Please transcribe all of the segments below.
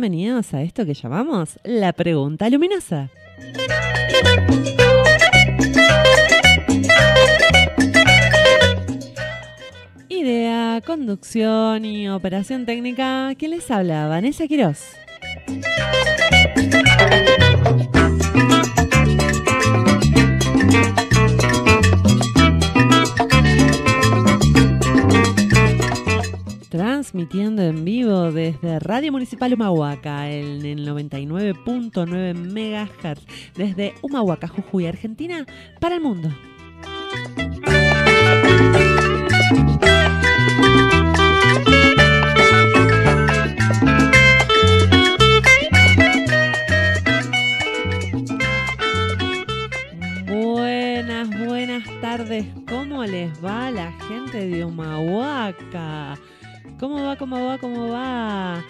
Bienvenidos a esto que llamamos la pregunta luminosa. Idea, conducción y operación técnica. ¿Quién les habla? Vanessa Quiroz. Transmitiendo en vivo desde Radio Municipal Humahuaca en el 99.9 MHz desde Humahuaca, Jujuy, Argentina, para el mundo. Buenas, tardes. ¿Cómo les va la gente de Humahuaca? ¿Cómo va? ¿Cómo va? ¿Cómo va?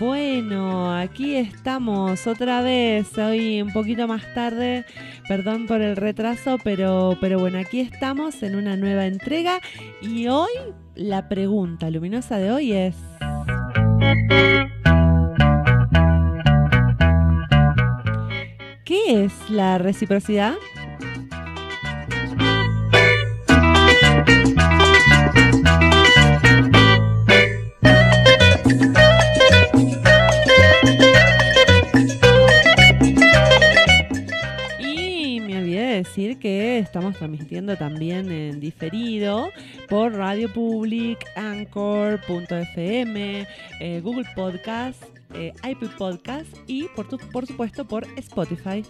Bueno, aquí estamos otra vez, hoy un poquito más tarde, perdón por el retraso, pero, pero bueno, aquí estamos en una nueva entrega y hoy la pregunta luminosa de hoy es... ¿Qué es la reciprocidad? Estamos transmitiendo también en diferido por Radio Public, Anchor.fm, eh, Google Podcast, eh, Podcast y por, por supuesto por Spotify.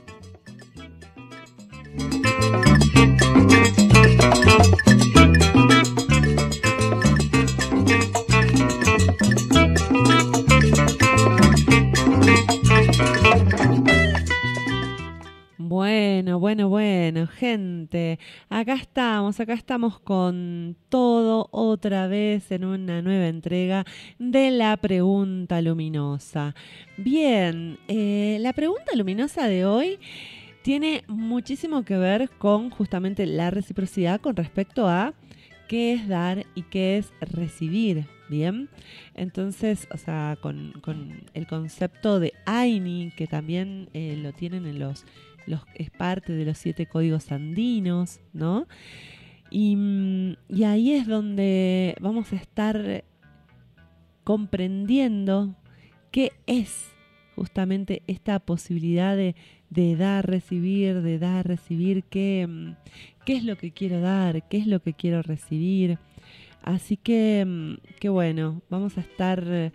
Bueno, bueno, bueno, gente, acá estamos, acá estamos con todo otra vez en una nueva entrega de la pregunta luminosa. Bien, eh, la pregunta luminosa de hoy tiene muchísimo que ver con justamente la reciprocidad con respecto a qué es dar y qué es recibir. Bien, entonces, o sea, con, el concepto de AINI, que también eh, lo tienen en los es parte de los siete códigos andinos, ¿no? Y, y ahí es donde vamos a estar comprendiendo qué es justamente esta posibilidad de, dar, recibir, de dar, recibir, qué, qué es lo que quiero dar, qué es lo que quiero recibir. Así que, qué bueno, vamos a estar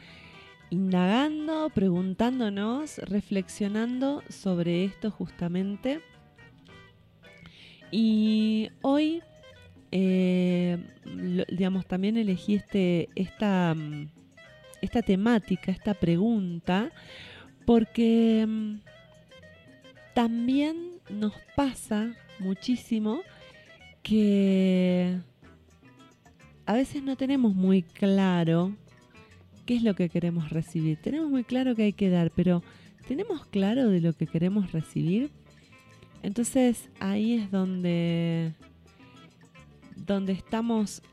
indagando, preguntándonos, reflexionando sobre esto justamente. Y hoy, eh, digamos, también elegí este, esta, mm, esta temática, esta pregunta, porque mm, también nos pasa muchísimo que a veces no tenemos muy claro qué es lo que queremos recibir. Tenemos muy claro que hay que dar, pero ¿tenemos claro de lo que queremos recibir? Entonces ahí es donde, donde estamos,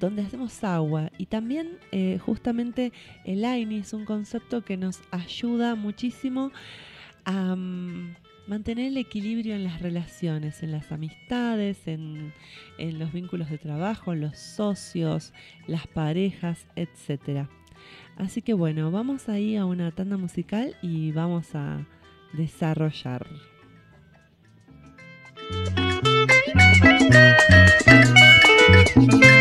donde hacemos agua. Y también eh, justamente el AINI es un concepto que nos ayuda muchísimo a... Mm, mantener el equilibrio en las relaciones, en las amistades, en, los vínculos de trabajo, en los socios, las parejas, etc. Así que bueno, vamos ahí a una tanda musical y vamos a desarrollar.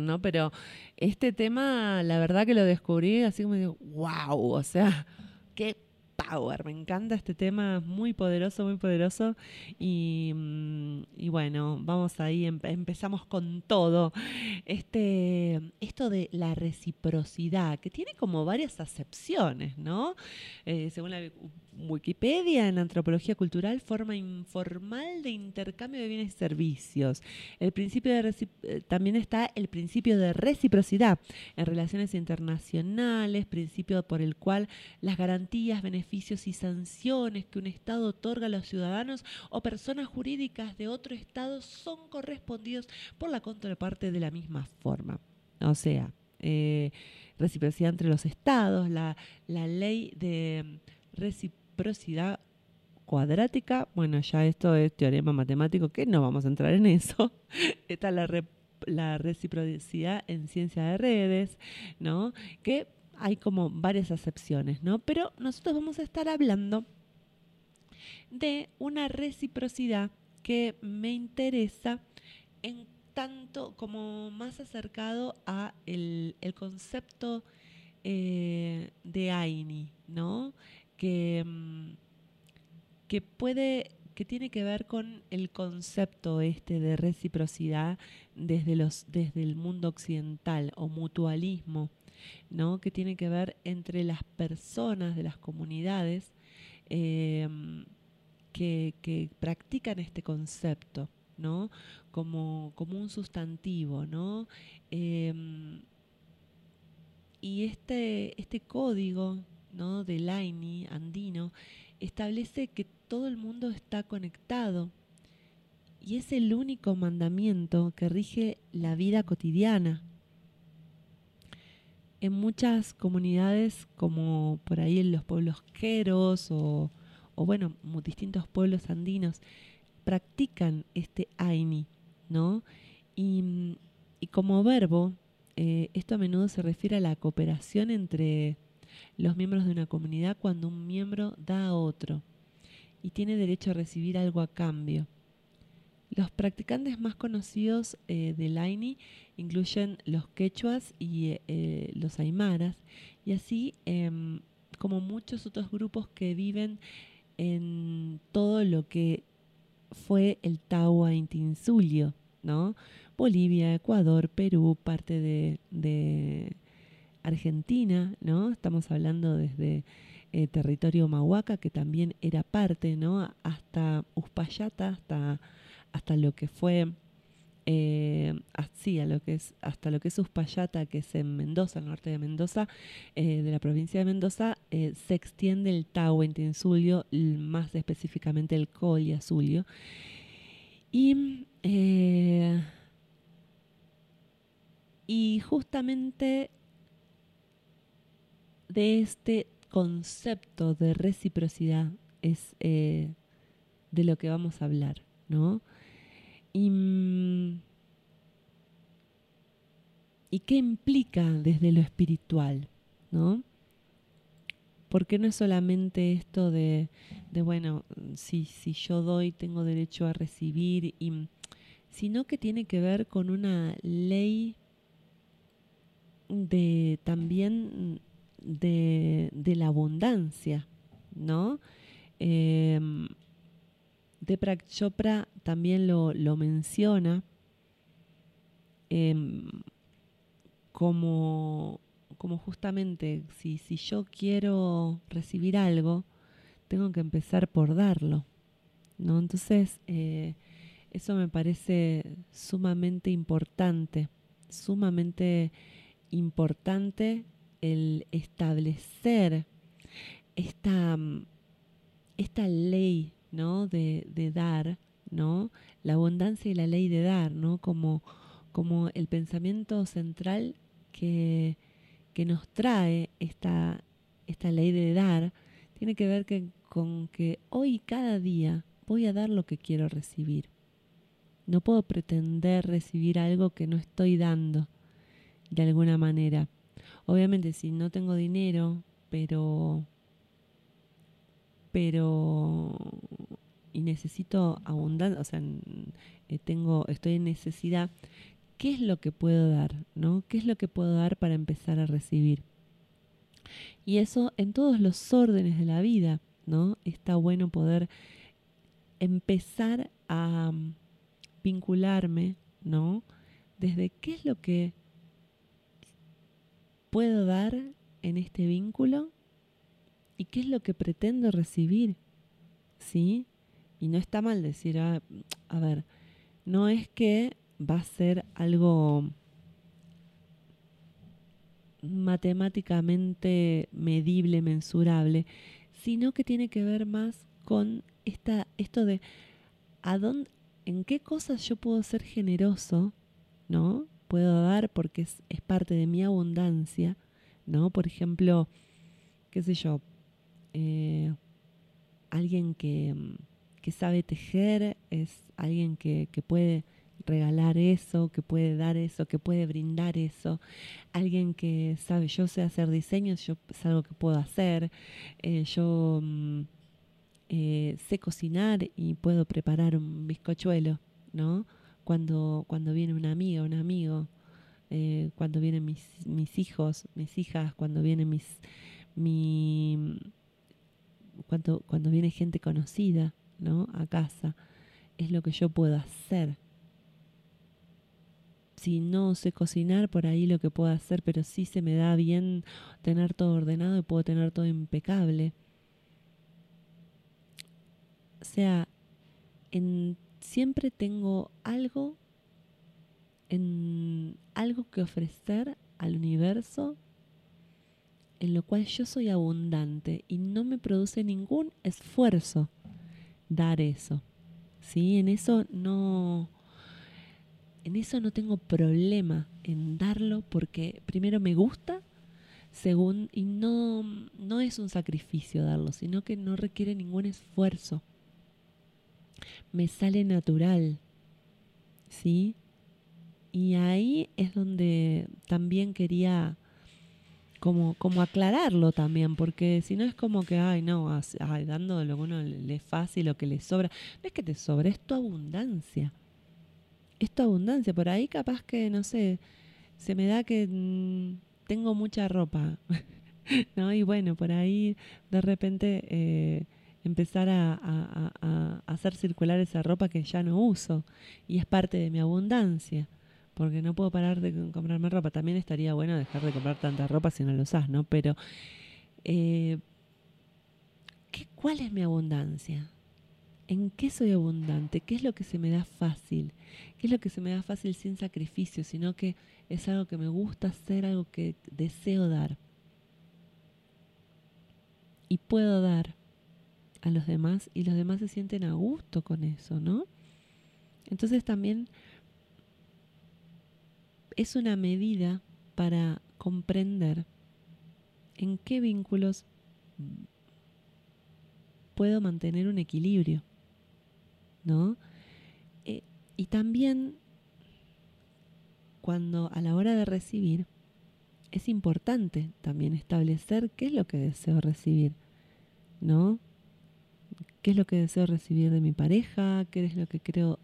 ¿no? Pero este tema, la verdad que lo descubrí así como digo, wow, o sea, qué power. Me encanta este tema, muy poderoso, muy poderoso. Y, mm, bueno, vamos ahí, em- empezamos con todo. Este, esto de la reciprocidad, que tiene como varias acepciones, ¿no? Eh, según la Wikipedia, en antropología cultural, forma informal de intercambio de bienes y servicios. El principio eh, también está el principio de reciprocidad en relaciones internacionales, principio por el cual las garantías, beneficios y sanciones que un Estado otorga a los ciudadanos o personas jurídicas de otro Estado son correspondidos por la contraparte de la misma forma. O sea, eh, reciprocidad entre los Estados, la, la ley de reciprocidad cuadrática, bueno, ya esto es teorema matemático, que no vamos a entrar en eso. Está la, la reciprocidad en ciencia de redes, ¿no? Que hay como varias acepciones, ¿no? Pero nosotros vamos a estar hablando de una reciprocidad que me interesa en tanto como más acercado a el, el concepto eh, de Aini, ¿no? Que, mm, que puede, que tiene que ver con el concepto este de reciprocidad desde los, desde el mundo occidental o mutualismo, ¿no? Que tiene que ver entre las personas de las comunidades eh, que, que practican este concepto, ¿no? Como, como un sustantivo, ¿no? Em, y este, este código ¿no? del AINI andino establece que todo el mundo está conectado y es el único mandamiento que rige la vida cotidiana. En muchas comunidades, como por ahí en los pueblos queros o, o bueno, distintos pueblos andinos, practican este AINI, ¿no? Y, y como verbo, eh, esto a menudo se refiere a la cooperación entre los miembros de una comunidad cuando un miembro da a otro y tiene derecho a recibir algo a cambio. Los practicantes más conocidos eh, del incluyen los quechuas y eh, los aymaras, y así em, como muchos otros grupos que viven en todo lo que fue el Tawa Intinsulio, ¿no? Bolivia, Ecuador, Perú, parte de, Argentina, ¿no? Estamos hablando desde eh, territorio Mahuaca, que también era parte, ¿no? Hasta Uspallata, hasta, hasta lo que fue, eh, así, a lo que es, hasta lo que es Uspallata, que es en Mendoza, al norte de Mendoza, eh, de la provincia de Mendoza, se extiende el Tahuantinsuyo, más específicamente el Azulio. Y y justamente de este concepto de reciprocidad es eh, de lo que vamos a hablar, ¿no? Y, mm, y, qué implica desde lo espiritual, ¿no? Porque no es solamente esto de, bueno, si, si yo doy, tengo derecho a recibir, sino que tiene que ver con una ley de también de, la abundancia, ¿no? Eh, Deepak Chopra también lo, menciona em, como, como justamente si, si yo quiero recibir algo, tengo que empezar por darlo, ¿no? Entonces, eh, eso me parece sumamente importante, sumamente importante el establecer esta, mm, esta ley ¿no? de, dar, ¿no? la abundancia y la ley de dar, ¿no? como, como el pensamiento central que, que nos trae esta, esta ley de dar, tiene que ver que, con que hoy cada día voy a dar lo que quiero recibir. No puedo pretender recibir algo que no estoy dando de alguna manera. Obviamente si no tengo dinero, pero pero y necesito abundancia, o sea, eh, tengo estoy en necesidad, ¿qué es lo que puedo dar, no? ¿Qué es lo que puedo dar para empezar a recibir? Y eso en todos los órdenes de la vida, ¿no? Está bueno poder empezar a vincularme, ¿no? Desde qué es lo que puedo dar en este vínculo y qué es lo que pretendo recibir. ¿Sí? Y no está mal decir, ah, a ver, no es que va a ser algo matemáticamente medible, mensurable, sino que tiene que ver más con esta, esto de a dónde, en qué cosas yo puedo ser generoso, ¿no? Puedo dar porque es, parte de mi abundancia, ¿no? Por ejemplo, qué sé yo, eh, alguien que, que, sabe tejer es alguien que, que, puede regalar eso, que puede dar eso, que puede brindar eso. Alguien que sabe, yo sé hacer diseños, yo es algo que puedo hacer. Eh, yo mm, eh, sé cocinar y puedo preparar un bizcochuelo, ¿no? Cuando, cuando viene una amiga, un amigo, eh, cuando vienen mis, mis hijos, mis hijas, cuando vienen mis mi cuando, cuando viene gente conocida, ¿no? a casa, es lo que yo puedo hacer. Si no sé cocinar, por ahí lo que puedo hacer, pero sí se me da bien tener todo ordenado y puedo tener todo impecable. O sea, en siempre tengo algo en algo que ofrecer al universo en lo cual yo soy abundante y no me produce ningún esfuerzo dar eso. ¿Sí? En eso no en eso no tengo problema en darlo porque primero me gusta, según y no no es un sacrificio darlo, sino que no requiere ningún esfuerzo me sale natural, ¿sí? Y ahí es donde también quería como, como aclararlo también, porque si no es como que, ay, no, ay, dando lo que uno le es fácil, lo que le sobra. No es que te sobra, es tu abundancia. esto abundancia. Por ahí capaz que, no sé, se me da que mm, tengo mucha ropa, ¿no? Y bueno, por ahí de repente eh, empezar a, hacer circular esa ropa que ya no uso y es parte de mi abundancia. Porque no puedo parar de comprarme ropa. También estaría bueno dejar de comprar tanta ropa si no lo usas, ¿no? Pero, eh, ¿qué, ¿cuál es mi abundancia? ¿En qué soy abundante? ¿Qué es lo que se me da fácil? ¿Qué es lo que se me da fácil sin sacrificio? Sino que es algo que me gusta hacer, algo que deseo dar. Y puedo dar a los demás y los demás se sienten a gusto con eso, ¿no? Entonces también es una medida para comprender en qué vínculos puedo mantener un equilibrio. ¿no? Eh, y también cuando a la hora de recibir, es importante también establecer qué es lo que deseo recibir, ¿no? ¿Qué es lo que deseo recibir de mi pareja? ¿Qué es lo que creo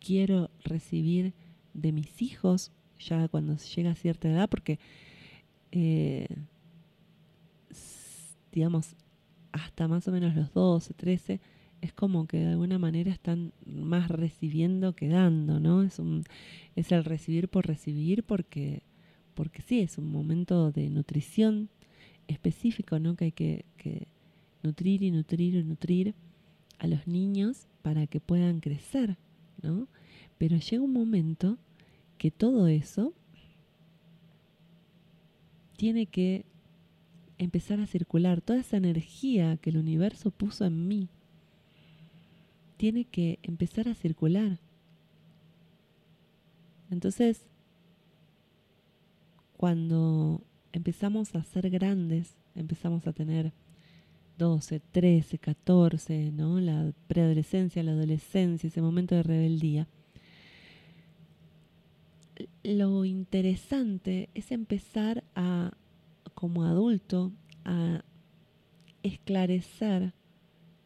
quiero recibir de mis hijos ya cuando llega a cierta edad? Porque, eh, digamos, hasta más o menos los 12, 13, es como que de alguna manera están más recibiendo que dando, ¿no? Es, un, es el recibir por recibir porque, porque sí, es un momento de nutrición específico, ¿no? Que hay que, que nutrir y nutrir y nutrir a los niños para que puedan crecer, ¿no? Pero llega un momento que todo eso tiene que empezar a circular, toda esa energía que el universo puso en mí, tiene que empezar a circular. Entonces, cuando empezamos a ser grandes, empezamos a tener 12, 13, 14, ¿no? La preadolescencia, la adolescencia, ese momento de rebeldía. Lo interesante es empezar a, como adulto, a esclarecer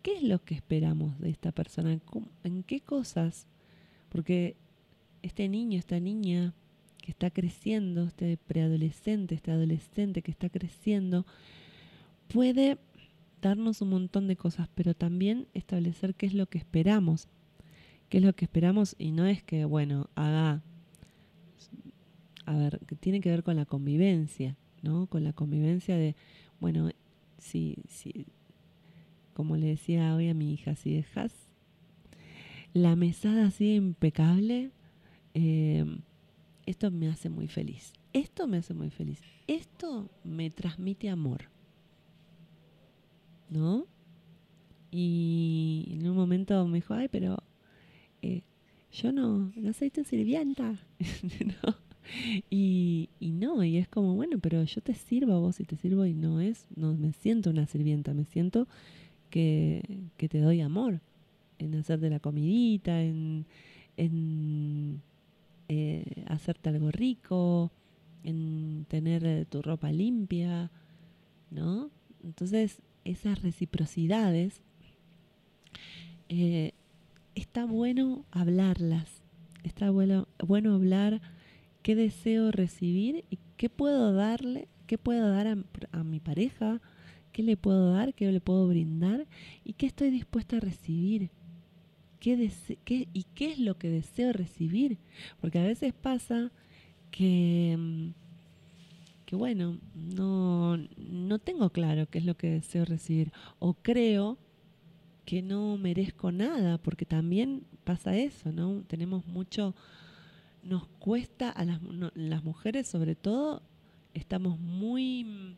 ¿Qué es lo que esperamos de esta persona? ¿En qué cosas? Porque este niño, esta niña que está creciendo, este preadolescente, este adolescente que está creciendo, puede darnos un montón de cosas, pero también establecer qué es lo que esperamos. ¿Qué es lo que esperamos? Y no es que, bueno, haga, a ver, que tiene que ver con la convivencia, ¿no? Con la convivencia de, bueno, si, si como le decía hoy a mi hija, si dejas la mesada así impecable, eh, esto me hace muy feliz. Esto me hace muy feliz. Esto me transmite amor. ¿No? Y en un momento me dijo, ay, pero eh, yo no, no soy tu sirvienta. ¿No? Y, y, no, y es como, bueno, pero yo te sirvo a vos y te sirvo y no es, no me siento una sirvienta, me siento que, te doy amor, en hacerte la comidita, en, en eh, hacerte algo rico, en tener eh, tu ropa limpia, ¿no? Entonces, esas reciprocidades, eh, está bueno hablarlas, está bueno, bueno hablar qué deseo recibir y qué puedo darle, qué puedo dar a mi pareja, ¿Qué le puedo dar? ¿Qué le puedo brindar? ¿Y qué estoy dispuesta a recibir? ¿Qué, ¿Y qué es lo que deseo recibir? Porque a veces pasa que, mm, que bueno, no, no tengo claro qué es lo que deseo recibir. O creo que no merezco nada, porque también pasa eso, ¿no? Tenemos mucho, nos cuesta a las, las mujeres sobre todo, estamos muy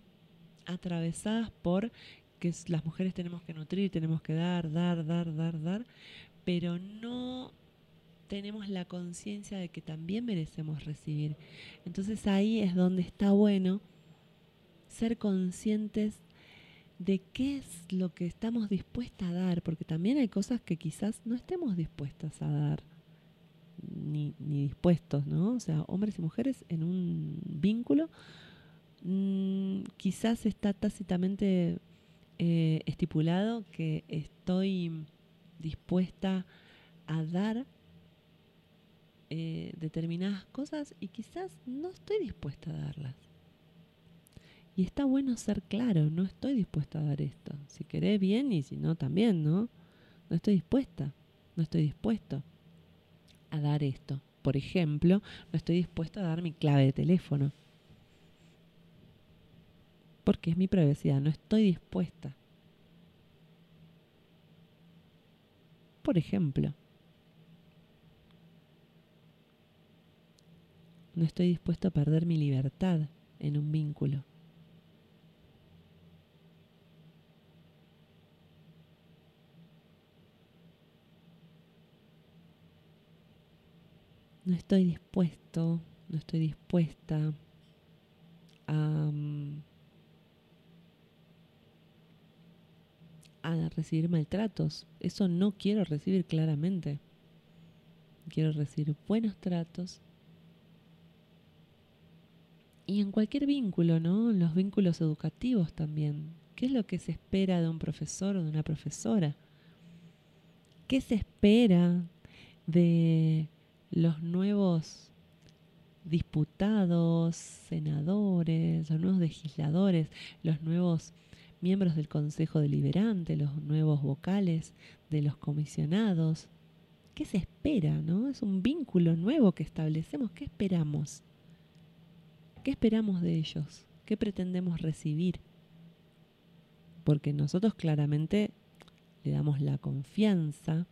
atravesadas por que las mujeres tenemos que nutrir, tenemos que dar, dar, dar, dar, dar, pero no tenemos la conciencia de que también merecemos recibir. Entonces ahí es donde está bueno ser conscientes de qué es lo que estamos dispuestas a dar, porque también hay cosas que quizás no estemos dispuestas a dar, ni, dispuestos, ¿no? O sea, hombres y mujeres en un vínculo Mm, quizás está tácitamente eh, estipulado que estoy dispuesta a dar eh, determinadas cosas y quizás no estoy dispuesta a darlas. Y está bueno ser claro, no estoy dispuesta a dar esto. Si querés bien y si no también, ¿no? No estoy dispuesta, no estoy dispuesto a dar esto. Por ejemplo, no estoy dispuesta a dar mi clave de teléfono. Porque es mi privacidad, no estoy dispuesta. Por ejemplo, no estoy dispuesto a perder mi libertad en un vínculo. no estoy dispuesto, no estoy dispuesta a, mm, a recibir maltratos. Eso no quiero recibir claramente. Quiero recibir buenos tratos. Y en cualquier vínculo, ¿no? Los vínculos educativos también. ¿Qué es lo que se espera de un profesor o de una profesora? ¿Qué se espera de los nuevos diputados, senadores, los nuevos legisladores, los nuevos miembros del Consejo Deliberante, los nuevos vocales de los comisionados. ¿Qué se espera? ¿no? Es un vínculo nuevo que establecemos. ¿Qué esperamos? ¿Qué esperamos de ellos? ¿Qué pretendemos recibir? Porque nosotros claramente le damos la confianza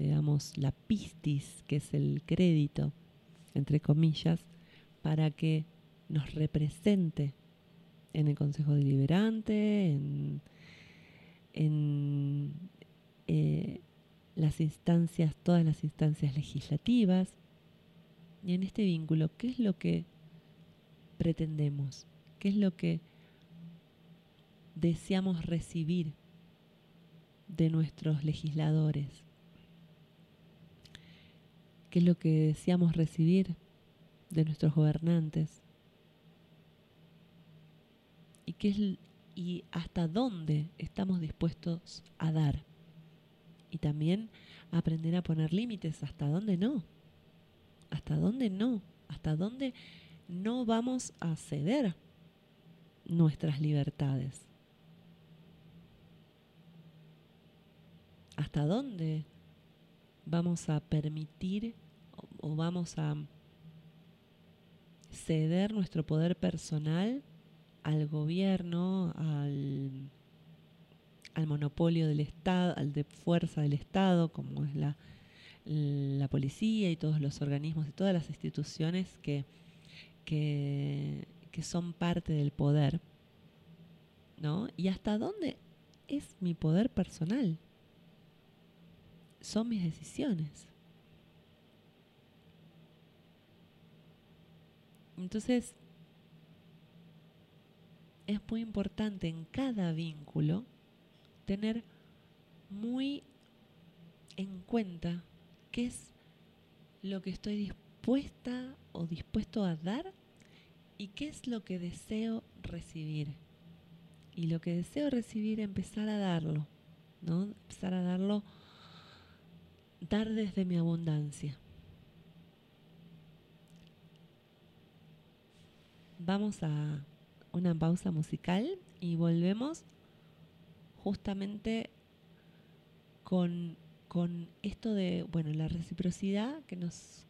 le damos la pistis, que es el crédito, entre comillas, para que nos represente en el Consejo Deliberante, en, eh, las instancias, todas las instancias legislativas. Y en este vínculo, ¿qué es lo que pretendemos? ¿Qué es lo que deseamos recibir de nuestros legisladores? qué es lo que deseamos recibir de nuestros gobernantes y, qué es, y hasta dónde estamos dispuestos a dar. Y también aprender a poner límites, hasta dónde no, hasta dónde no, hasta dónde no vamos a ceder nuestras libertades. ¿Hasta dónde vamos a permitir o, vamos a ceder nuestro poder personal al gobierno, al, al, monopolio del Estado, al de fuerza del Estado, como es la, la policía y todos los organismos y todas las instituciones que, que, son parte del poder. ¿no? ¿Y hasta dónde es mi poder personal? son mis decisiones. Entonces, es muy importante en cada vínculo tener muy en cuenta qué es lo que estoy dispuesta o dispuesto a dar y qué es lo que deseo recibir. Y lo que deseo recibir, empezar a darlo, ¿no? Empezar a darlo dar desde mi abundancia. Vamos a una pausa musical y volvemos justamente con, con esto de, bueno, la reciprocidad que nos,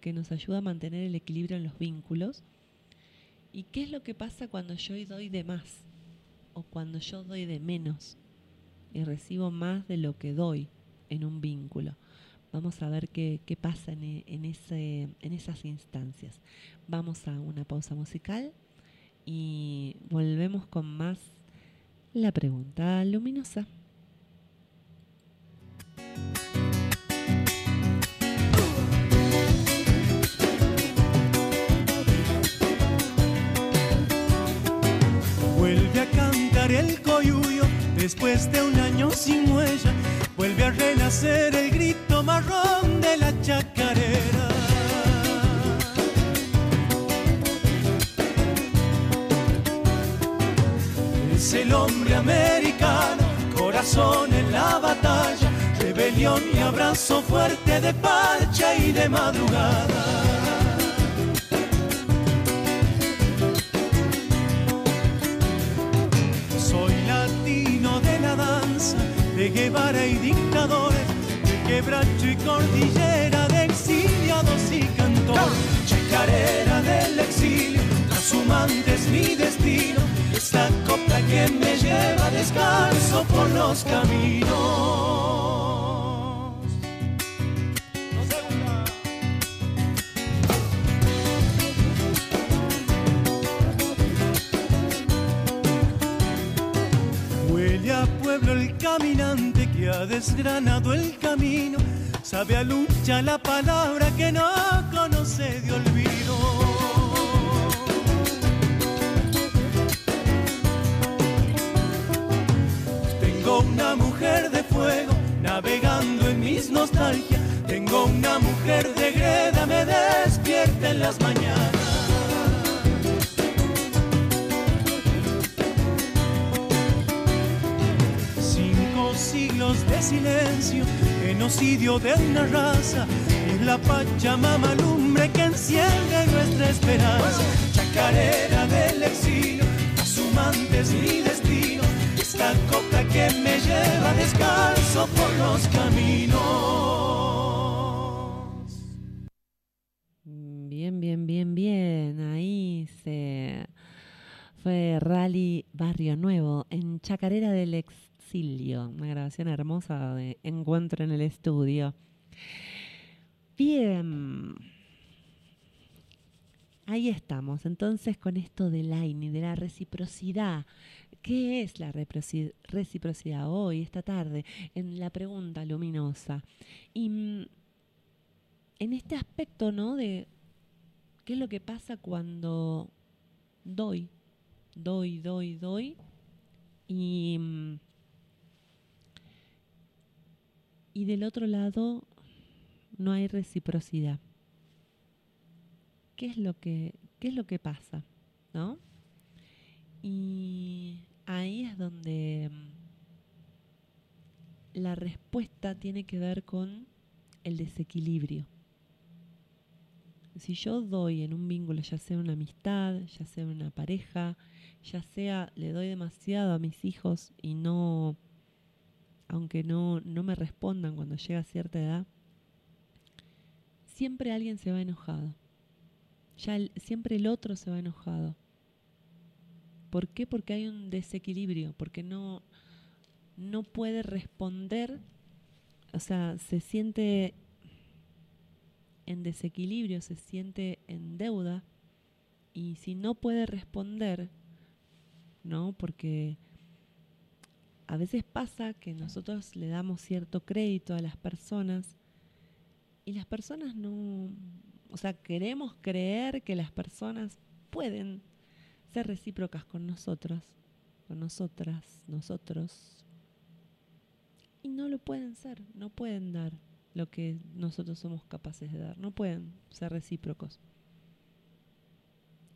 que nos ayuda a mantener el equilibrio en los vínculos. ¿Y qué es lo que pasa cuando yo doy de más o cuando yo doy de menos y recibo más de lo que doy? en un vínculo. Vamos a ver qué, pasa en, en, ese, en esas instancias. Vamos a una pausa musical y volvemos con más la pregunta luminosa. Después de un año sin huella vuelve a renacer el grito marrón de la chacarera. Es el hombre americano, corazón en la batalla, rebelión y abrazo fuerte de parcha y de madrugada. Guevara y dictadores, de quebracho y cordillera, de exiliados y cantores, chacarera del exilio, trashumante es mi destino, esta copla que me lleva descalzo por los caminos. Desgranado el camino, sabe a lucha la palabra que no conoce de olvido. Tengo una mujer de fuego navegando en mis nostalgias. Tengo una mujer de greda, me despierta en las mañanas. Silencio, genocidio de una raza. Es la Pachamama lumbre que enciende nuestra esperanza. Chacarera del exilio, trashumante es mi destino. Esta coca que me lleva descalzo por los caminos. Bien, bien, bien, bien. Ahí se fue Rally Barrio Nuevo en Chacarera del Exilio. Una grabación hermosa de Encuentro en el estudio. Bien. Ahí estamos. Entonces, con esto del AINI, de la reciprocidad. ¿Qué es la reciprocidad hoy, esta tarde, en la pregunta luminosa? Y mm, en este aspecto, ¿no? De qué es lo que pasa cuando doy, doy, doy, doy y, mm, y del otro lado no hay reciprocidad. ¿Qué es lo que, qué es lo que pasa? ¿No? Y ahí es donde mm, la respuesta tiene que ver con el desequilibrio. Si yo doy en un vínculo, ya sea una amistad, ya sea una pareja, ya sea le doy demasiado a mis hijos y no, aunque no, no me respondan cuando llega a cierta edad, siempre alguien se va enojado. Ya siempre el otro se va enojado. ¿Por qué? Porque hay un desequilibrio, porque no, no puede responder, o sea, se siente en desequilibrio, se siente en deuda y si no puede responder, ¿no? Porque a veces pasa que nosotros le damos cierto crédito a las personas y las personas no, o sea, queremos creer que las personas pueden ser recíprocas con nosotros, con nosotras, nosotros. Y no lo pueden ser, no pueden dar lo que nosotros somos capaces de dar, no pueden ser recíprocos.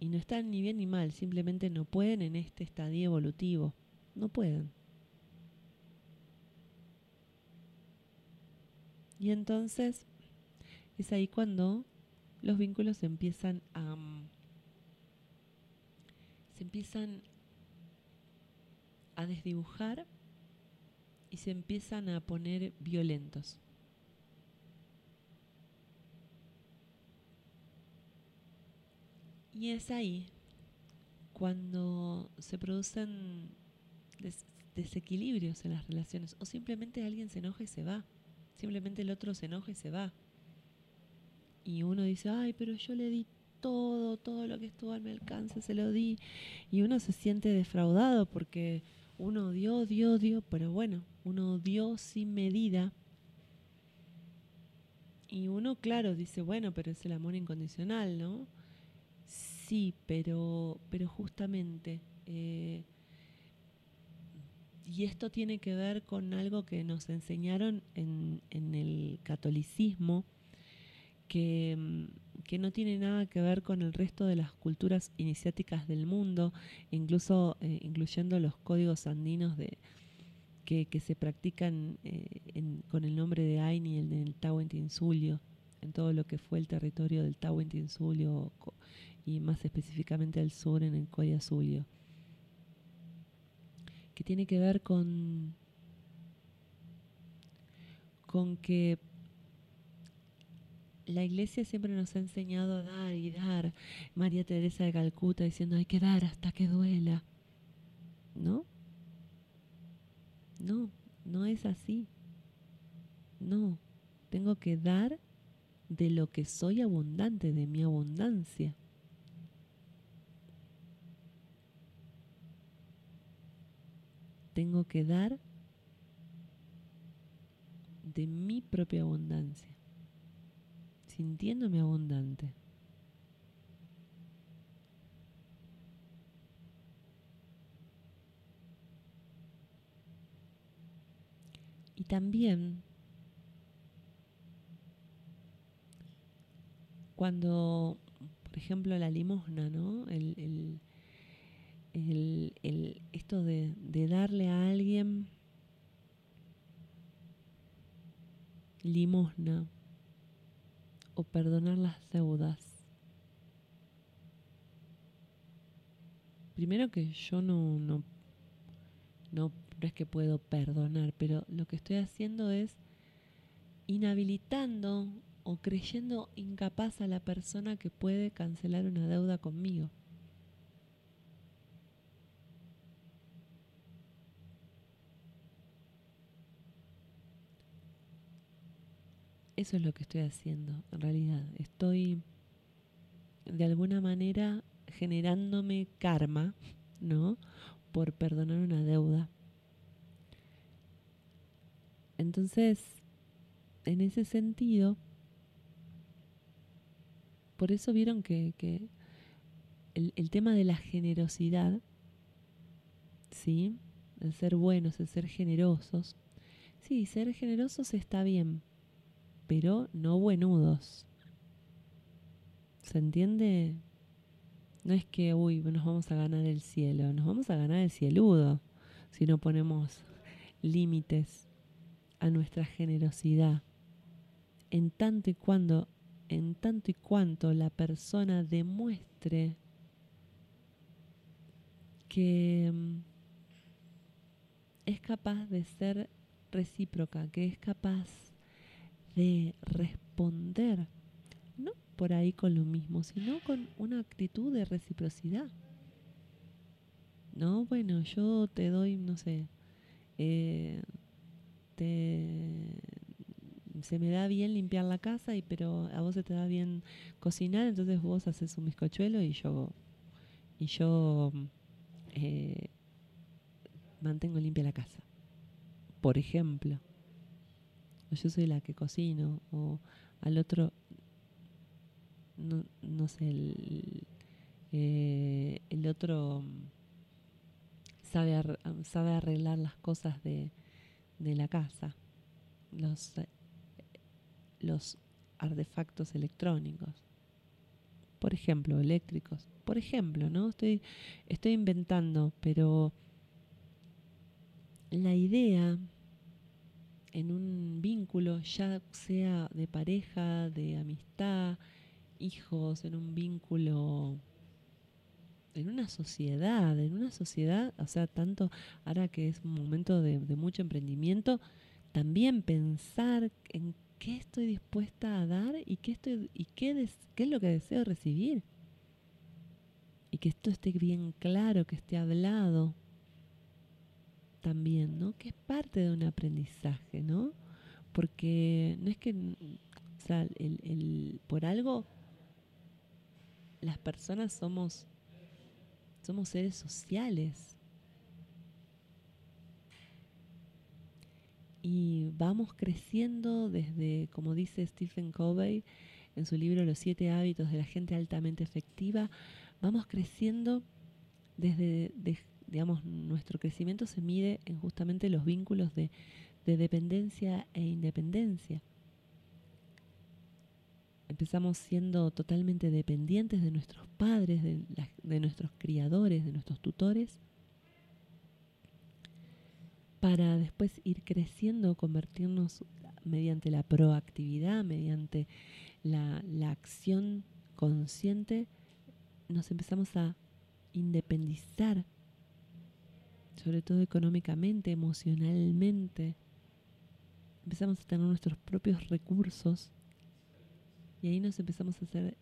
Y no están ni bien ni mal, simplemente no pueden en este estadio evolutivo, no pueden. Y entonces es ahí cuando los vínculos empiezan a mm, se empiezan a desdibujar y se empiezan a poner violentos. Y es ahí cuando se producen des- desequilibrios en las relaciones o simplemente alguien se enoja y se va. Simplemente el otro se enoja y se va. Y uno dice, ay, pero yo le di todo, todo lo que estuvo a mi alcance, se lo di. Y uno se siente defraudado porque uno dio, dio, dio, pero bueno, uno dio sin medida. Y uno, claro, dice, bueno, pero es el amor incondicional, ¿no? Sí, pero, pero justamente, eh, y esto tiene que ver con algo que nos enseñaron en, en el catolicismo, que, mm, que no tiene nada que ver con el resto de las culturas iniciáticas del mundo, incluso eh, incluyendo los códigos andinos de, que, que se practican eh, en- con el nombre de Aini, el del Tahuantinsuyo, en todo lo que fue el territorio del Tahuantinsuyo y más específicamente al sur en el Coria-Zulio, que tiene que ver con, con que la iglesia siempre nos ha enseñado a dar y dar. María Teresa de Calcuta diciendo hay que dar hasta que duela. ¿No? No, no es así. No, tengo que dar de lo que soy abundante, de mi abundancia. Tengo que dar de mi propia abundancia, sintiéndome abundante. Y también cuando, por ejemplo, la limosna, ¿no? El, esto de, de darle a alguien limosna o perdonar las deudas. Primero que yo no, no, no, no es que puedo perdonar, pero lo que estoy haciendo es inhabilitando o creyendo incapaz a la persona que puede cancelar una deuda conmigo. Eso es lo que estoy haciendo, en realidad. Estoy de alguna manera generándome karma, ¿no? Por perdonar una deuda. Entonces, en ese sentido, por eso vieron que, el, tema de la generosidad, ¿sí? El ser buenos, el ser generosos. Sí, ser generosos está bien, pero no buenudos. ¿Se entiende? No es que, uy, nos vamos a ganar el cielo, nos vamos a ganar el cieludo si no ponemos límites a nuestra generosidad. En tanto y cuando en tanto y cuanto la persona demuestre que mm, es capaz de ser recíproca, que es capaz de responder, no por ahí con lo mismo, sino con una actitud de reciprocidad. No, bueno, yo te doy, no sé, eh, te, se me da bien limpiar la casa, y, pero a vos se te da bien cocinar, entonces vos haces un bizcochuelo y yo, y yo eh, mantengo limpia la casa. Por ejemplo, yo soy la que cocino, o al otro, no, no sé, el, eh, el otro sabe, sabe arreglar las cosas de, de la casa. Los los artefactos electrónicos. Por ejemplo, eléctricos. Por ejemplo, ¿no? Estoy, estoy inventando, pero la idea en un vínculo, ya sea de pareja, de amistad, hijos, en un vínculo, en una sociedad, en una sociedad, o sea, tanto ahora que es un momento de, mucho emprendimiento, también pensar en qué estoy dispuesta a dar y qué, estoy, y qué, qué es lo que deseo recibir. Y que esto esté bien claro, que esté hablado también, ¿no? Que es parte de un aprendizaje, ¿no? Porque no es que, o sea, el, el, por algo las personas somos, somos seres sociales. y vamos creciendo desde, como dice Stephen Covey en su libro Los siete hábitos de la gente altamente efectiva, vamos creciendo desde, digamos, nuestro crecimiento se mide en justamente los vínculos de, dependencia e independencia. Empezamos siendo totalmente dependientes de nuestros padres, de nuestros criadores, de nuestros tutores, para después ir creciendo, convertirnos mediante la proactividad, mediante la, la acción consciente, nos empezamos a independizar, sobre todo económicamente, emocionalmente. Empezamos a tener nuestros propios recursos y ahí nos empezamos a ser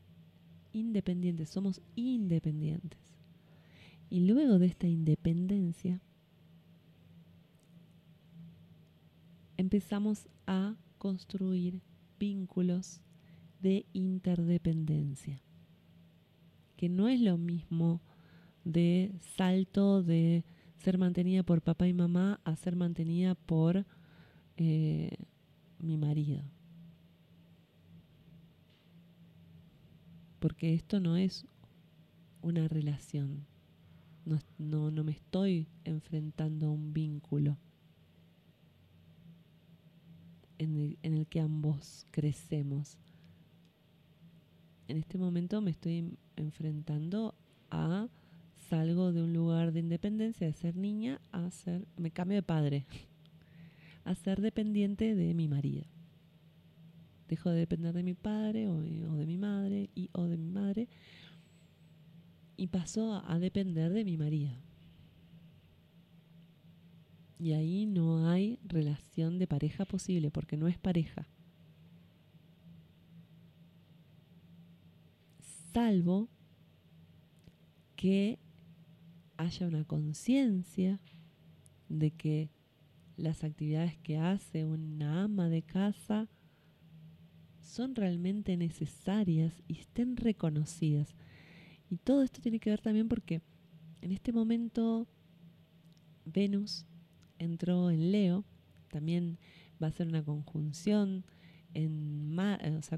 independientes, somos independientes. Y luego de esta independencia, empezamos a construir vínculos de interdependencia, que no es lo mismo de salto de ser mantenida por papá y mamá a ser mantenida por eh, mi marido. Porque esto no es una relación, no, no, no me estoy enfrentando a un vínculo en el, que ambos crecemos. En este momento me estoy enfrentando a salgo de un lugar de independencia, de ser niña, a ser, me cambio de padre, a ser dependiente de mi marido. Dejo de depender de mi padre o, de mi madre y o de mi madre y paso a depender de mi marido. Y ahí no hay relación de pareja posible porque no es pareja. Salvo que haya una conciencia de que las actividades que hace una ama de casa son realmente necesarias y estén reconocidas. Y todo esto tiene que ver también porque en este momento Venus entró en Leo, también va a ser una conjunción en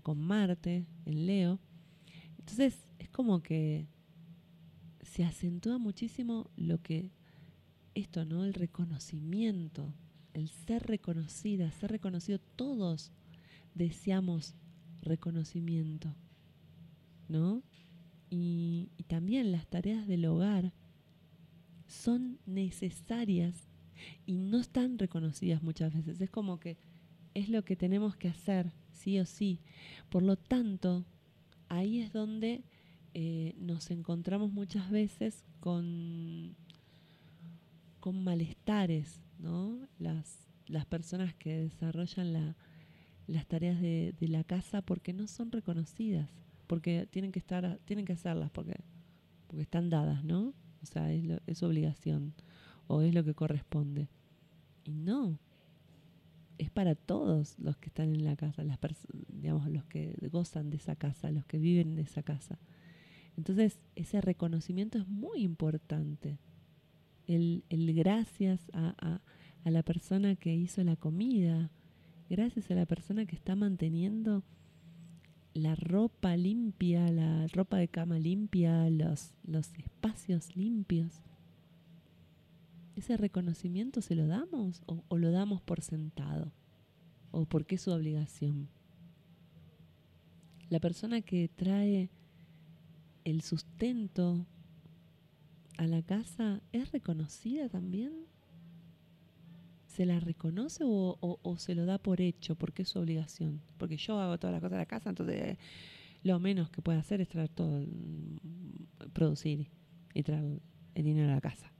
con Marte en Leo. Entonces es como que se acentúa muchísimo lo que esto, ¿no? El reconocimiento, el ser reconocida, ser reconocido. Todos deseamos reconocimiento, ¿no? y también las tareas del hogar son necesarias y no están reconocidas muchas veces. Es como que es lo que tenemos que hacer, sí o sí. Por lo tanto, ahí es donde eh, nos encontramos muchas veces con, con malestares, ¿no? Las, las personas que desarrollan la, las tareas de, la casa porque no son reconocidas, porque tienen que estar, tienen que hacerlas porque, porque están dadas, ¿no? O sea, es, es obligación o es lo que corresponde. Y no, es para todos los que están en la casa, las digamos, los que gozan de esa casa, los que viven de esa casa. Entonces, ese reconocimiento es muy importante. El, el gracias a, a, a, la persona que hizo la comida, gracias a la persona que está manteniendo la ropa limpia, la ropa de cama limpia, los, los espacios limpios. ¿Ese reconocimiento se lo damos o, lo damos por sentado? ¿O porque es su obligación? La persona que trae el sustento a la casa es reconocida también? ¿Se la reconoce o, se lo da por hecho porque es su obligación? Porque yo hago todas las cosas de la casa, entonces lo menos que puede hacer es traer todo, mm, producir y traer el dinero a la casa.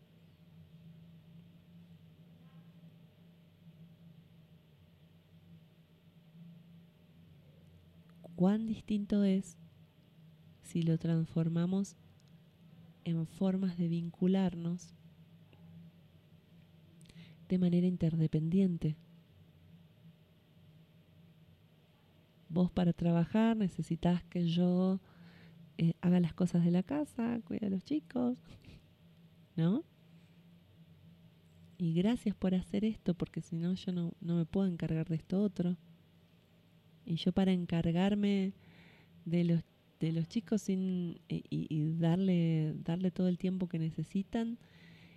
cuán distinto es si lo transformamos en formas de vincularnos de manera interdependiente. Vos para trabajar necesitas que yo eh, haga las cosas de la casa, cuide a los chicos, ¿no? Y gracias por hacer esto, porque si no yo no, no me puedo encargar de esto otro. Y yo para encargarme de los, de los chicos sin, y, darle, darle todo el tiempo que necesitan,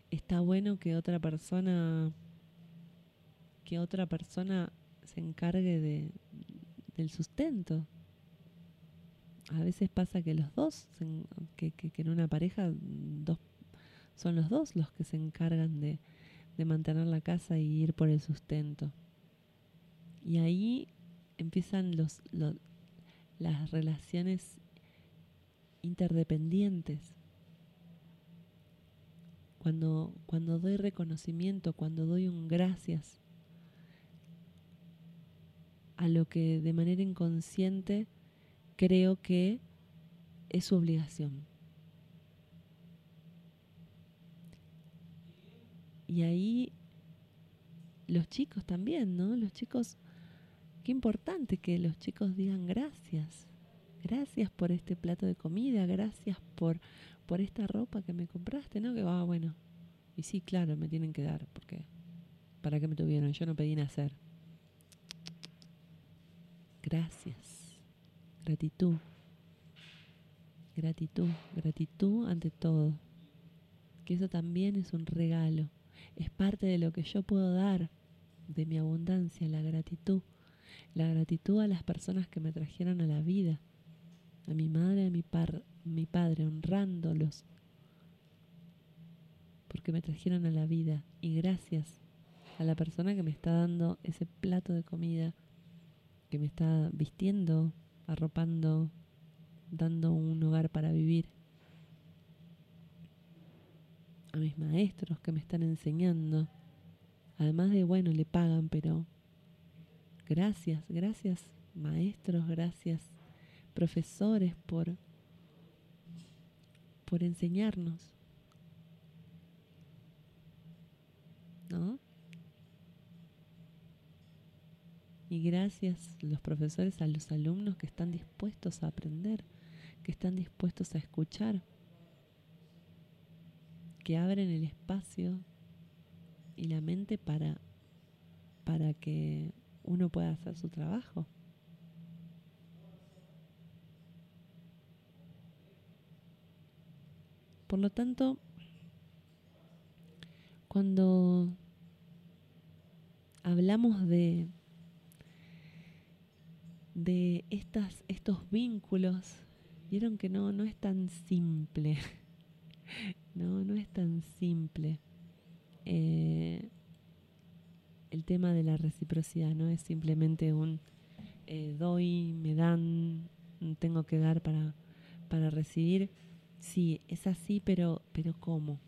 está bueno que otra persona que otra persona se encargue de, del sustento. A veces pasa que los dos, que, que, en una pareja dos, son los dos los que se encargan de, de mantener la casa y ir por el sustento. Y ahí empiezan los, las relaciones interdependientes. Cuando, cuando doy reconocimiento, cuando doy un gracias a lo que de manera inconsciente creo que es su obligación. Y ahí los chicos también, ¿no? Los chicos, qué importante que los chicos digan gracias. Gracias por este plato de comida, gracias por, por esta ropa que me compraste, ¿no? Que va, bueno. Y sí, claro, me tienen que dar, porque ¿para qué me tuvieron? Yo no pedí nacer. Gracias. Gratitud. Gratitud, gratitud ante todo. Que eso también es un regalo. Es parte de lo que yo puedo dar, de mi abundancia, la gratitud. La gratitud a las personas que me trajeron a la vida. A mi madre, a mi, par, mi padre, honrándolos. Porque me trajeron a la vida. Y gracias a la persona que me está dando ese plato de comida, que me está vistiendo, arropando, dando un hogar para vivir. A mis maestros que me están enseñando. Además de, bueno, le pagan, pero gracias, gracias maestros, gracias profesores por, por enseñarnos. ¿No? Y gracias los profesores a los alumnos que están dispuestos a aprender que están dispuestos a escuchar, que abren el espacio y la mente para, para que uno pueda hacer su trabajo. Por lo tanto, cuando hablamos de, de estas, estos vínculos Vieron que no, no es tan simple. no, no es tan simple. Eh, el tema de la reciprocidad no es simplemente un eh, doy, me dan, tengo que dar para, para recibir. Sí, es así, pero, pero ¿cómo?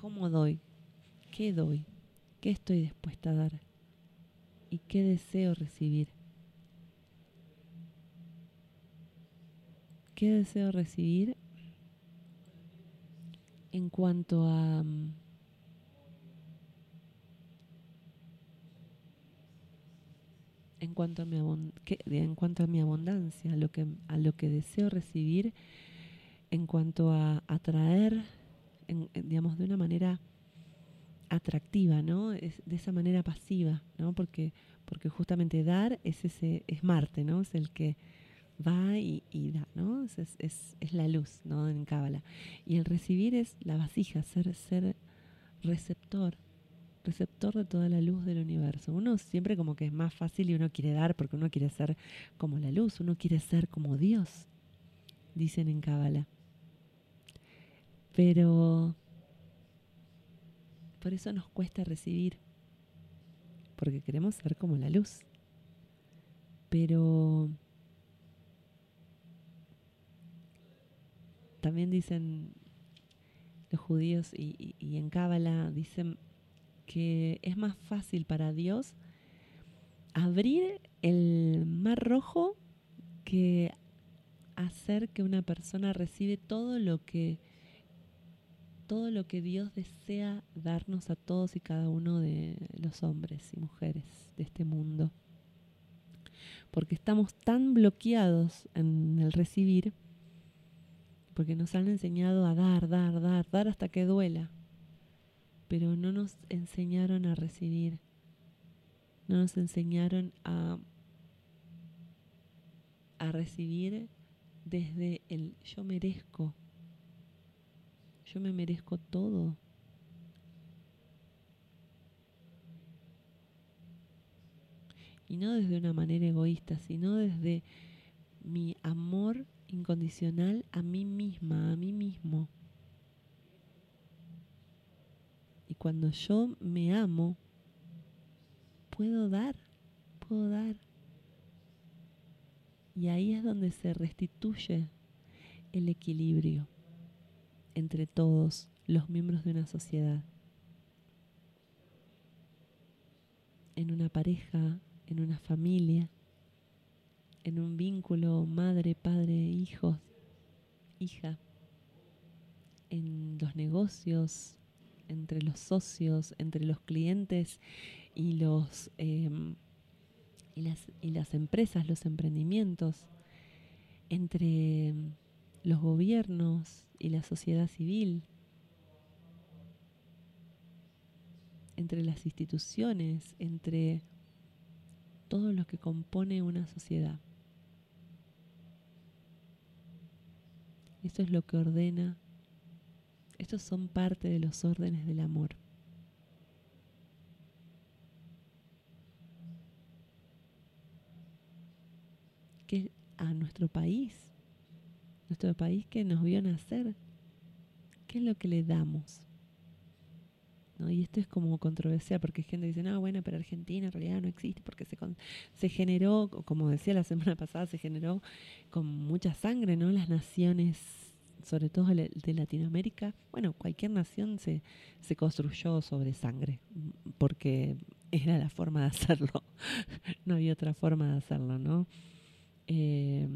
¿Cómo doy? ¿Qué doy? ¿Qué estoy dispuesta a dar? ¿Y qué deseo recibir? ¿Qué deseo recibir en cuanto a mm, en cuanto a mi en cuanto a mi abundancia, a lo que a lo que deseo recibir en cuanto a atraer digamos de una manera atractiva, ¿no? Es de esa manera pasiva, ¿no? Porque porque justamente dar es ese es Marte, ¿no? Es el que va y, da, ¿no? Es, es, es, la luz, ¿no? En Cábala. Y el recibir es la vasija, ser, ser receptor, receptor de toda la luz del universo. Uno siempre como que es más fácil y uno quiere dar porque uno quiere ser como la luz, uno quiere ser como Dios, dicen en Cábala. Pero por eso nos cuesta recibir, porque queremos ser como la luz. Pero también dicen los judíos y, en Cábala dicen que es más fácil para Dios abrir el mar rojo que hacer que una persona recibe todo lo que todo lo que Dios desea darnos a todos y cada uno de los hombres y mujeres de este mundo. Porque estamos tan bloqueados en el recibir porque nos han enseñado a dar, dar, dar, dar hasta que duela, pero no nos enseñaron a recibir, no nos enseñaron a, a recibir desde el yo merezco, yo me merezco todo. Y no desde una manera egoísta, sino desde mi amor incondicional a mí misma, a mí mismo. Y cuando yo me amo, puedo dar, puedo dar. Y ahí es donde se restituye el equilibrio entre todos los miembros de una sociedad. En una pareja, en una familia, en un vínculo madre, padre, hijos, hija, en los negocios, entre los socios, entre los clientes y los em, y las, y las empresas, los emprendimientos, entre los gobiernos y la sociedad civil, entre las instituciones, entre todo lo que compone una sociedad. Esto es lo que ordena, estos son parte de los órdenes del amor. Que a nuestro país nuestro país que nos vio nacer, ¿qué es lo que le damos? ¿No? Y esto es como controversial porque gente dice, no, bueno, pero Argentina en realidad no existe porque se, se generó, como decía la semana pasada, se generó con mucha sangre, ¿no? Las naciones, sobre todo de Latinoamérica, bueno, cualquier nación se, se construyó sobre sangre porque era la forma de hacerlo, no había otra forma de hacerlo, ¿no? Eh,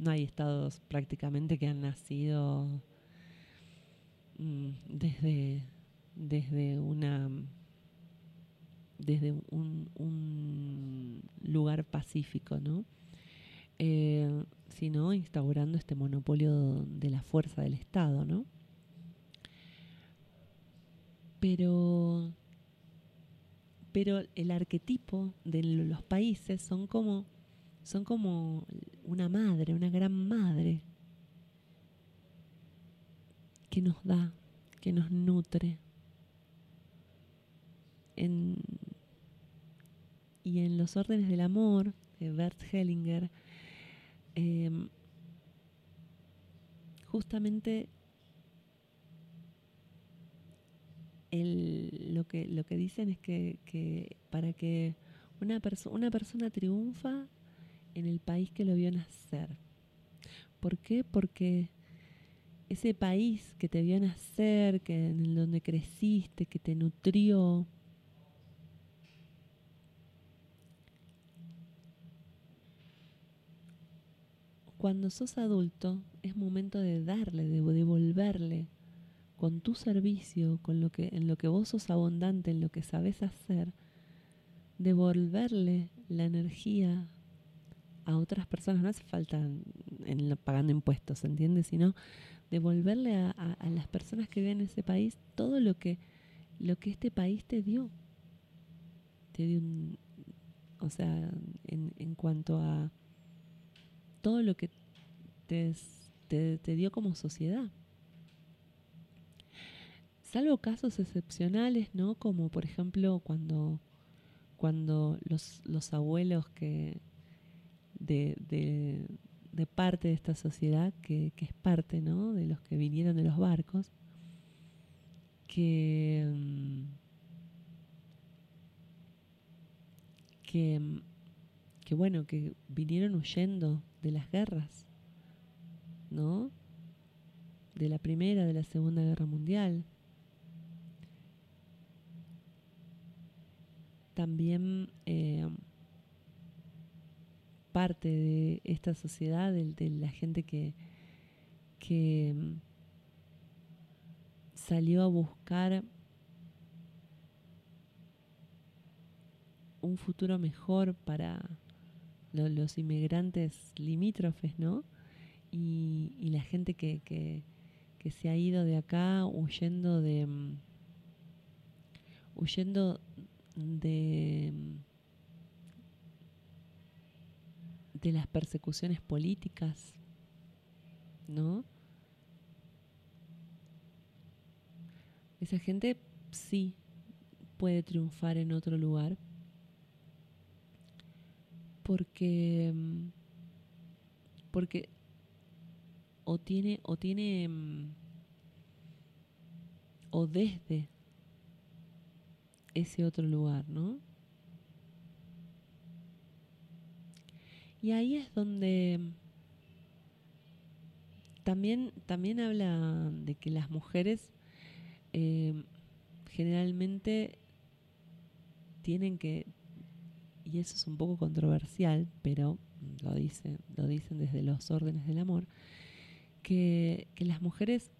no hay estados prácticamente que han nacido mm, desde, desde una desde un, lugar pacífico, ¿no? Eh, sino instaurando este monopolio de la fuerza del Estado, ¿no? Pero, pero el arquetipo de los países son como son como una madre, una gran madre que nos da, que nos nutre. y en los órdenes del amor de Bert Hellinger, em, justamente lo, que, lo que dicen es que, para que una, una persona triunfa en el país que lo vio nacer. ¿Por qué? Porque ese país que te vio nacer, que en donde creciste, que te nutrió, cuando sos adulto es momento de darle, de devolverle con tu servicio, con lo que en lo que vos sos abundante, en lo que sabes hacer, devolverle la energía a otras personas, no hace falta pagando impuestos, ¿entiendes? Sino devolverle a, las personas que viven en ese país todo lo que, lo que este país te dio. Te dio un, o sea, en, en cuanto a todo lo que te, te, dio como sociedad. Salvo casos excepcionales, ¿no? Como por ejemplo cuando, cuando los, los abuelos que, de, de, parte de esta sociedad que, es parte ¿no? de los que vinieron de los barcos, que, mm, que, mm, que bueno, que vinieron huyendo de las guerras, ¿no? De la Primera, de la Segunda Guerra Mundial. También eh, parte de esta sociedad, de, la gente que, que mm, salió a buscar un futuro mejor para los inmigrantes limítrofes, ¿no? Y, la gente que, que, que, se ha ido de acá huyendo de mm, huyendo de mm, de las persecuciones políticas, ¿no? Esa gente sí puede triunfar en otro lugar porque porque o tiene o tiene o desde ese otro lugar, ¿no? Y ahí es donde también, también habla de que las mujeres eh, generalmente tienen que, y eso es un poco controversial, pero lo dicen, lo dicen desde los órdenes del amor, que, que las mujeres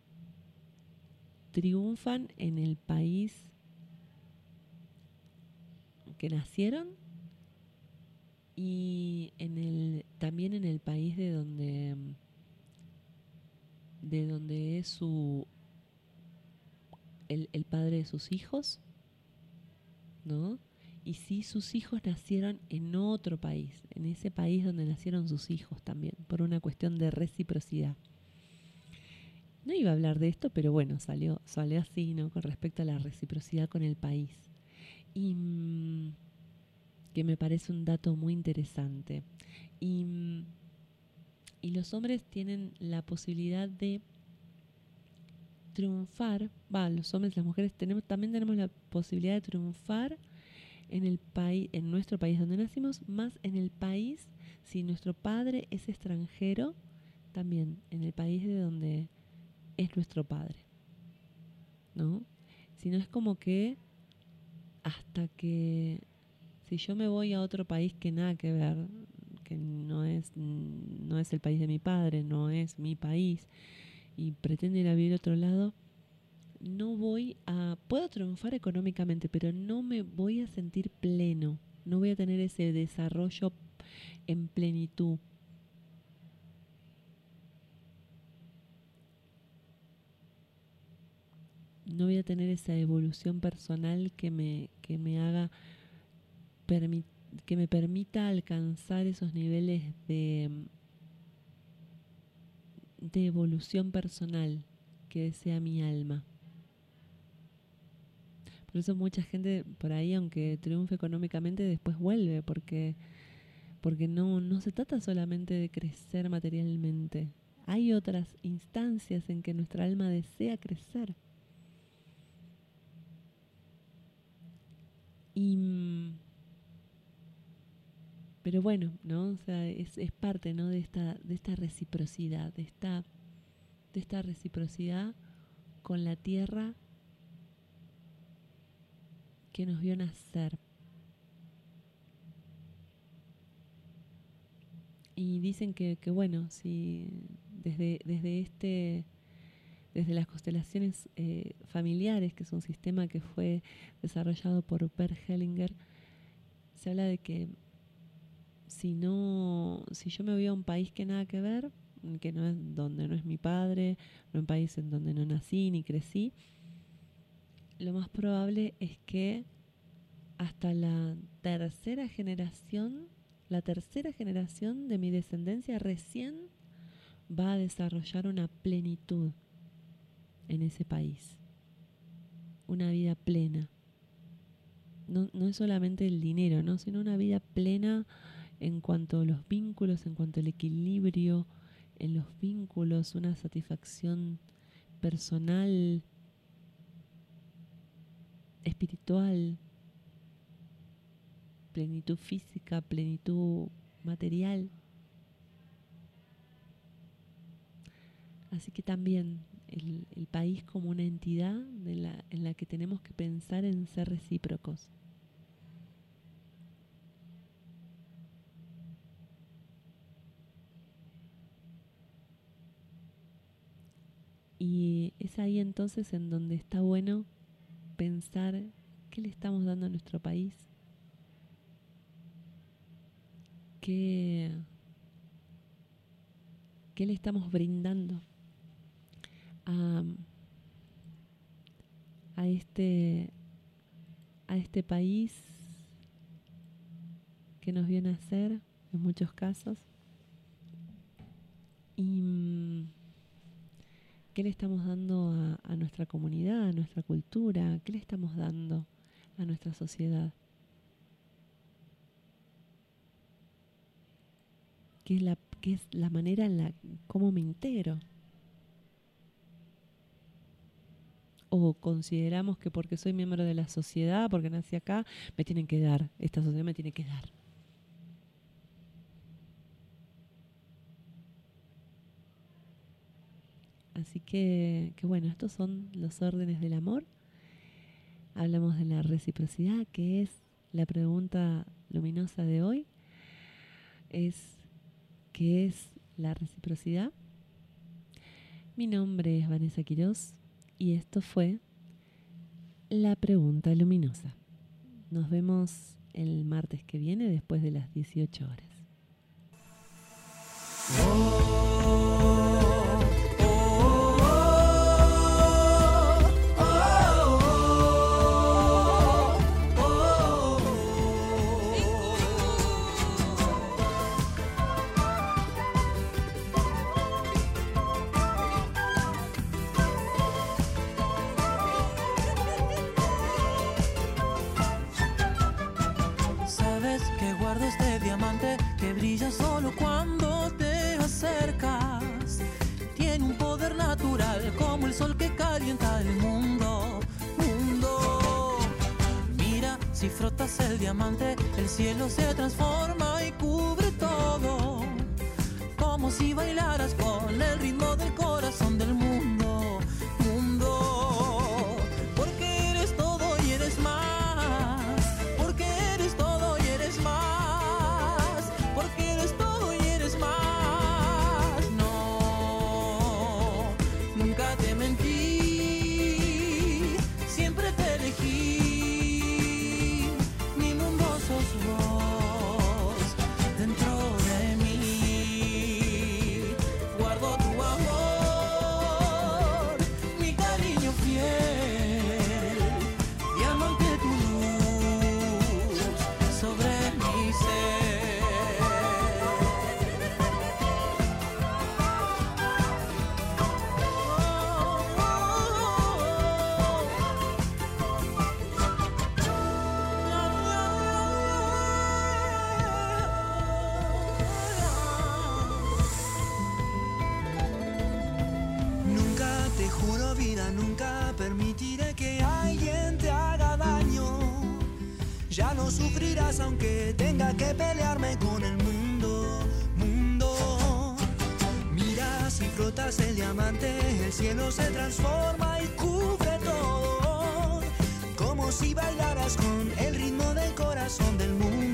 triunfan en el país que nacieron y también en el país de donde de donde es su el, el padre de sus hijos ¿no? Y si sus hijos nacieron en otro país, en ese país donde nacieron sus hijos también, por una cuestión de reciprocidad. No iba a hablar de esto, pero bueno, salió, salió así, ¿no? Con respecto a la reciprocidad con el país. Y mm, que me parece un dato muy interesante. Y, y los hombres tienen la posibilidad de triunfar, va, los hombres, las mujeres tenemos, también tenemos la posibilidad de triunfar en el en nuestro país donde nacimos, más en el país, si nuestro padre es extranjero, también en el país de donde es nuestro padre. ¿No? Si no es como que hasta que si yo me voy a otro país que nada que ver, que no es, no es el país de mi padre, no es mi país, y pretendo ir a vivir a otro lado, no voy a... Puedo triunfar económicamente, pero no me voy a sentir pleno, no voy a tener ese desarrollo en plenitud. No voy a tener esa evolución personal que me, que me haga que me permita alcanzar esos niveles de, de evolución personal que desea mi alma. Por eso mucha gente por ahí, aunque triunfe económicamente, después vuelve, porque, porque no, no se trata solamente de crecer materialmente. Hay otras instancias en que nuestra alma desea crecer. Y pero bueno, ¿no? O sea, es, es parte, ¿no? De esta, de esta reciprocidad, de esta, de esta reciprocidad con la tierra que nos vio nacer. Y dicen que, que bueno, si desde, desde este desde las constelaciones eh, familiares, que es un sistema que fue desarrollado por Per Hellinger, se habla de que si no, si yo me voy a un país que nada que ver, que no es donde no es mi padre, no un país en donde no nací ni crecí, lo más probable es que hasta la tercera generación, la tercera generación de mi descendencia recién va a desarrollar una plenitud en ese país, una vida plena. No, no es solamente el dinero, ¿no? sino una vida plena en cuanto a los vínculos, en cuanto al equilibrio en los vínculos, una satisfacción personal, espiritual, plenitud física, plenitud material. Así que también el, país como una entidad la, en la que tenemos que pensar en ser recíprocos. Es ahí entonces en donde está bueno pensar qué le estamos dando a nuestro país, qué, qué le estamos brindando a, a, este, a este país que nos viene a nacer en muchos casos. Y ¿Qué le estamos dando a, nuestra comunidad, a nuestra cultura? ¿Qué le estamos dando a nuestra sociedad? ¿Qué es la, qué es la manera en la cómo me integro? o consideramos que porque soy miembro de la sociedad, porque nací acá, me tienen que dar, esta sociedad me tiene que dar. Así que, que bueno, estos son los órdenes del amor. Hablamos de la reciprocidad, que es la pregunta luminosa de hoy. Es, ¿qué es la reciprocidad? Mi nombre es Vanessa Quiroz y esto fue la pregunta luminosa. Nos vemos el martes que viene después de las 18 horas. Ya no sufrirás aunque tenga que pelearme con el mundo, mundo. Mira si frotas el diamante, el cielo se transforma y cubre todo. Como si bailaras con el ritmo del corazón del mundo.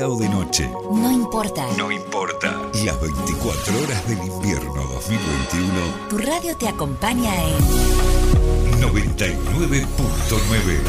Día o de noche, No importa. no importa. Las 24 horas del invierno 2021, Tu radio te acompaña en 99.9.